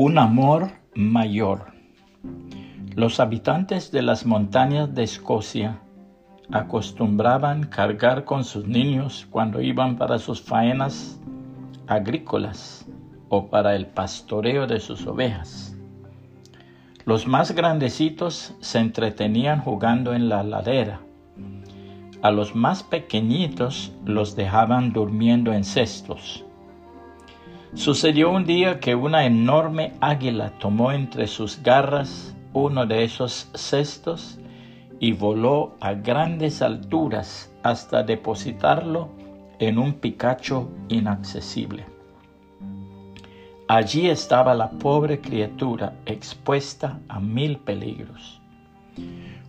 Un amor mayor. Los habitantes de las montañas de Escocia acostumbraban cargar con sus niños cuando iban para sus faenas agrícolas o para el pastoreo de sus ovejas. Los más grandecitos se entretenían jugando en la ladera. A los más pequeñitos los dejaban durmiendo en cestos Sucedió un día que una enorme águila tomó entre sus garras uno de esos cestos y voló a grandes alturas hasta depositarlo en un picacho inaccesible. Allí estaba la pobre criatura expuesta a mil peligros.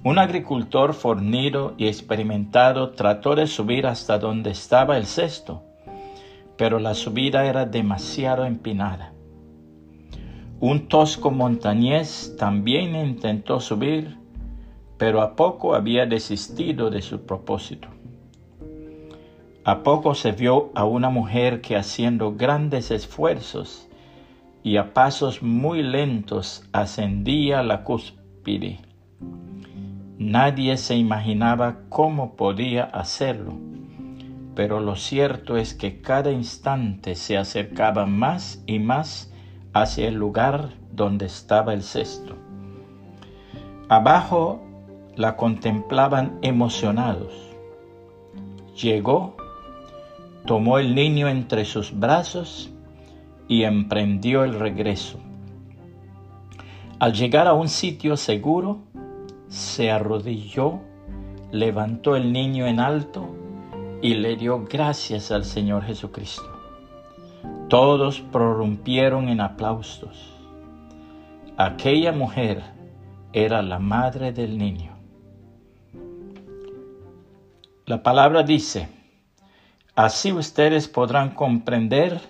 Un agricultor fornido y experimentado trató de subir hasta donde estaba el cesto, pero la subida era demasiado empinada. Un tosco montañés también intentó subir, pero a poco había desistido de su propósito. A poco se vio a una mujer que haciendo grandes esfuerzos y a pasos muy lentos ascendía la cúspide. Nadie se imaginaba cómo podía hacerlo pero lo cierto es que cada instante se acercaba más y más hacia el lugar donde estaba el cesto. Abajo la contemplaban emocionados. Llegó, tomó el niño entre sus brazos y emprendió el regreso. Al llegar a un sitio seguro, se arrodilló, levantó el niño en alto y le dio gracias al Señor Jesucristo. Todos prorrumpieron en aplausos. Aquella mujer era la madre del niño. La palabra dice, así ustedes podrán comprender,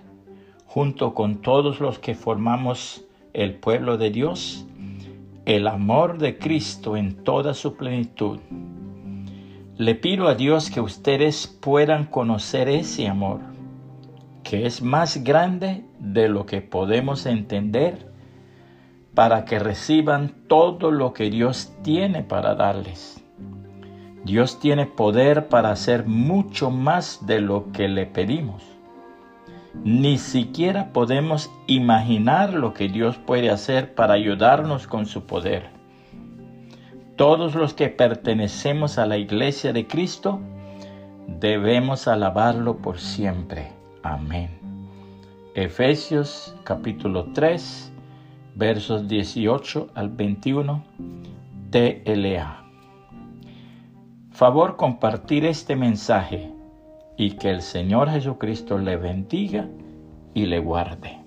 junto con todos los que formamos el pueblo de Dios, el amor de Cristo en toda su plenitud le pido a Dios que ustedes puedan conocer ese amor, que es más grande de lo que podemos entender, para que reciban todo lo que Dios tiene para darles. Dios tiene poder para hacer mucho más de lo que le pedimos. Ni siquiera podemos imaginar lo que Dios puede hacer para ayudarnos con su poder todos los que pertenecemos a la iglesia de Cristo debemos alabarlo por siempre. Amén. Efesios capítulo 3, versos 18 al 21, TLA. Favor compartir este mensaje y que el Señor Jesucristo le bendiga y le guarde.